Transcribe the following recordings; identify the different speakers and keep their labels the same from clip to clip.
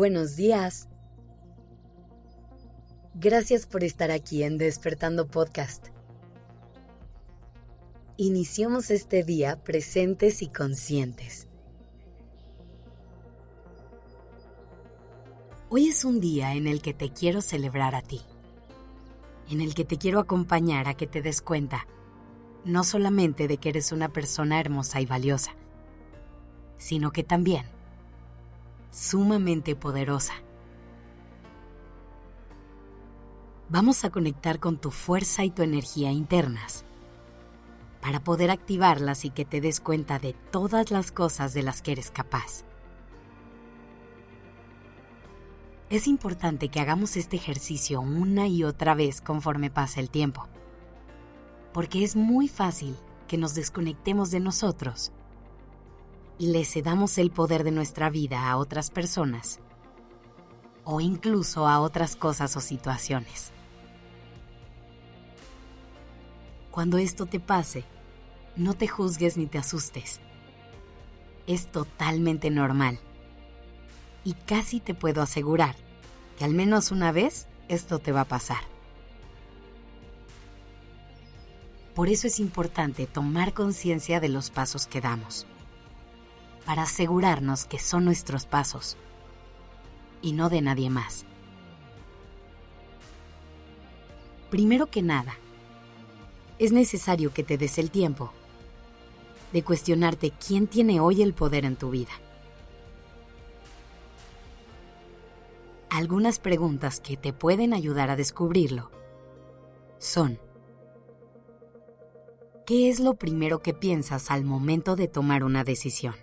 Speaker 1: Buenos días. Gracias por estar aquí en Despertando Podcast. Iniciamos este día presentes y conscientes. Hoy es un día en el que te quiero celebrar a ti, en el que te quiero acompañar a que te des cuenta, no solamente de que eres una persona hermosa y valiosa, sino que también sumamente poderosa. Vamos a conectar con tu fuerza y tu energía internas para poder activarlas y que te des cuenta de todas las cosas de las que eres capaz. Es importante que hagamos este ejercicio una y otra vez conforme pasa el tiempo, porque es muy fácil que nos desconectemos de nosotros le cedamos el poder de nuestra vida a otras personas o incluso a otras cosas o situaciones. Cuando esto te pase, no te juzgues ni te asustes. Es totalmente normal. Y casi te puedo asegurar que al menos una vez esto te va a pasar. Por eso es importante tomar conciencia de los pasos que damos para asegurarnos que son nuestros pasos y no de nadie más. Primero que nada, es necesario que te des el tiempo de cuestionarte quién tiene hoy el poder en tu vida. Algunas preguntas que te pueden ayudar a descubrirlo son, ¿qué es lo primero que piensas al momento de tomar una decisión?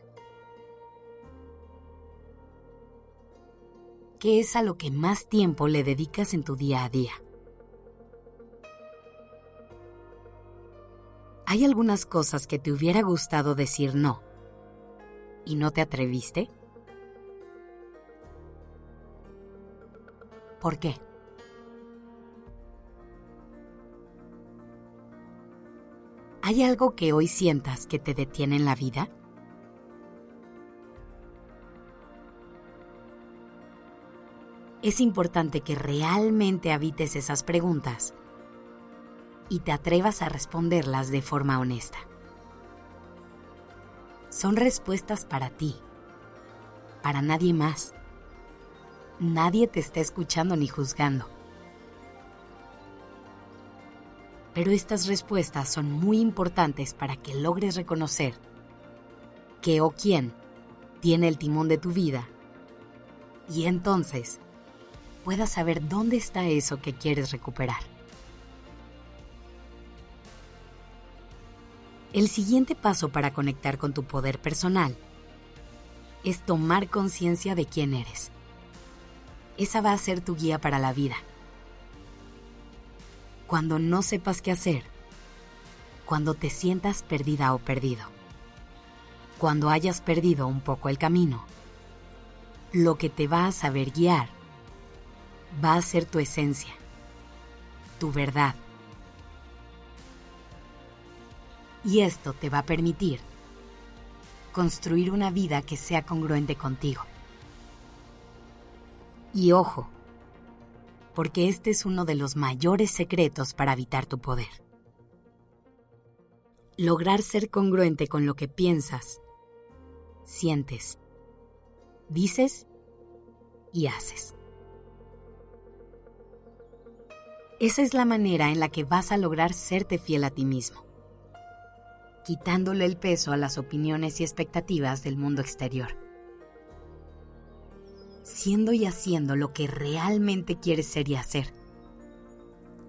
Speaker 1: ¿Qué es a lo que más tiempo le dedicas en tu día a día? ¿Hay algunas cosas que te hubiera gustado decir no y no te atreviste? ¿Por qué? ¿Hay algo que hoy sientas que te detiene en la vida? Es importante que realmente habites esas preguntas y te atrevas a responderlas de forma honesta. Son respuestas para ti, para nadie más. Nadie te está escuchando ni juzgando. Pero estas respuestas son muy importantes para que logres reconocer qué o quién tiene el timón de tu vida y entonces puedas saber dónde está eso que quieres recuperar. El siguiente paso para conectar con tu poder personal es tomar conciencia de quién eres. Esa va a ser tu guía para la vida. Cuando no sepas qué hacer, cuando te sientas perdida o perdido, cuando hayas perdido un poco el camino, lo que te va a saber guiar va a ser tu esencia, tu verdad. Y esto te va a permitir construir una vida que sea congruente contigo. Y ojo, porque este es uno de los mayores secretos para evitar tu poder. Lograr ser congruente con lo que piensas, sientes, dices y haces. Esa es la manera en la que vas a lograr serte fiel a ti mismo, quitándole el peso a las opiniones y expectativas del mundo exterior, siendo y haciendo lo que realmente quieres ser y hacer,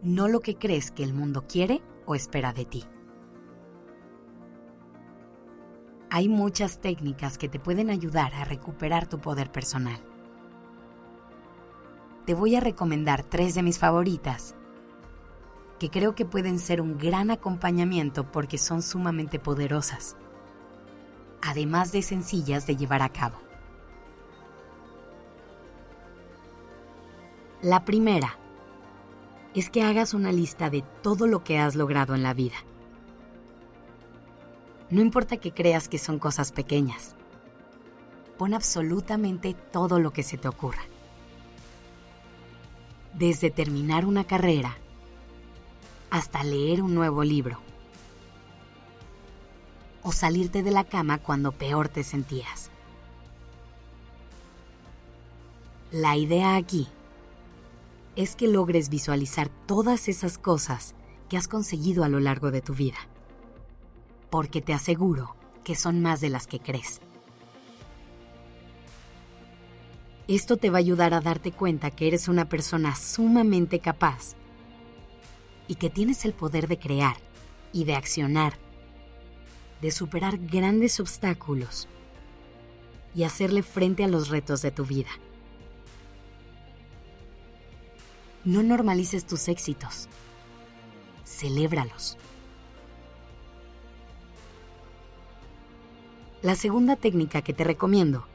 Speaker 1: no lo que crees que el mundo quiere o espera de ti. Hay muchas técnicas que te pueden ayudar a recuperar tu poder personal. Te voy a recomendar tres de mis favoritas que creo que pueden ser un gran acompañamiento porque son sumamente poderosas, además de sencillas de llevar a cabo. La primera es que hagas una lista de todo lo que has logrado en la vida. No importa que creas que son cosas pequeñas. Pon absolutamente todo lo que se te ocurra. Desde terminar una carrera hasta leer un nuevo libro. O salirte de la cama cuando peor te sentías. La idea aquí es que logres visualizar todas esas cosas que has conseguido a lo largo de tu vida. Porque te aseguro que son más de las que crees. Esto te va a ayudar a darte cuenta que eres una persona sumamente capaz y que tienes el poder de crear y de accionar, de superar grandes obstáculos y hacerle frente a los retos de tu vida. No normalices tus éxitos, celébralos. La segunda técnica que te recomiendo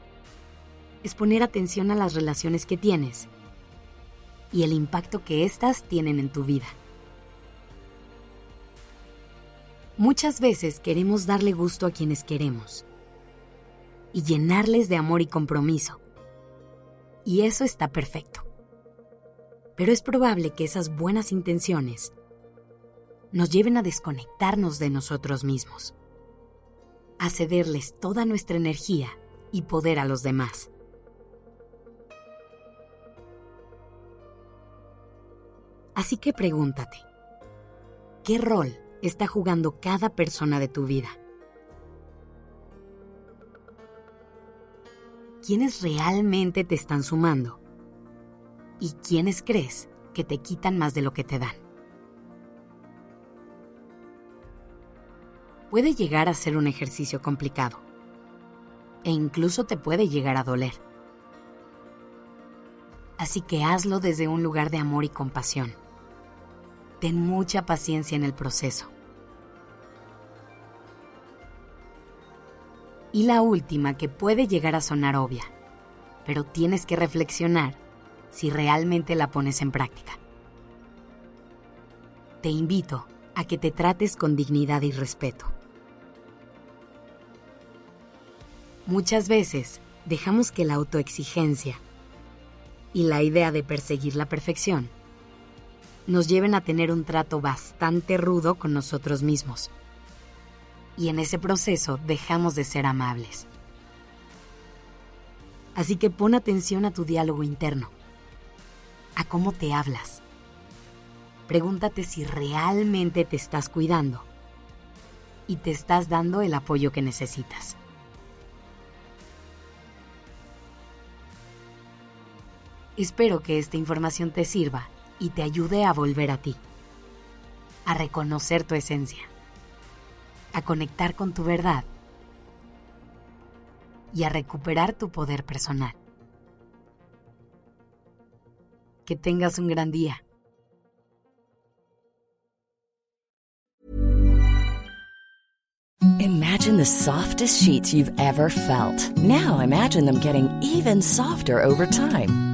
Speaker 1: es poner atención a las relaciones que tienes y el impacto que éstas tienen en tu vida. Muchas veces queremos darle gusto a quienes queremos y llenarles de amor y compromiso. Y eso está perfecto. Pero es probable que esas buenas intenciones nos lleven a desconectarnos de nosotros mismos a cederles toda nuestra energía y poder a los demás. Así que pregúntate, ¿qué rol está jugando cada persona de tu vida? ¿Quiénes realmente te están sumando? ¿Y quiénes crees que te quitan más de lo que te dan? puede llegar a ser un ejercicio complicado e incluso te puede llegar a doler. Así que hazlo desde un lugar de amor y compasión. Ten mucha paciencia en el proceso. Y la última que puede llegar a sonar obvia, pero tienes que reflexionar si realmente la pones en práctica. Te invito a que te trates con dignidad y respeto. Muchas veces dejamos que la autoexigencia y la idea de perseguir la perfección nos lleven a tener un trato bastante rudo con nosotros mismos. Y en ese proceso dejamos de ser amables. Así que pon atención a tu diálogo interno, a cómo te hablas. Pregúntate si realmente te estás cuidando y te estás dando el apoyo que necesitas. Espero que esta información te sirva y te ayude a volver a ti, a reconocer tu esencia, a conectar con tu verdad y a recuperar tu poder personal. Que tengas un gran día.
Speaker 2: Imagine the softest sheets you've ever felt. Now imagine them getting even softer over time.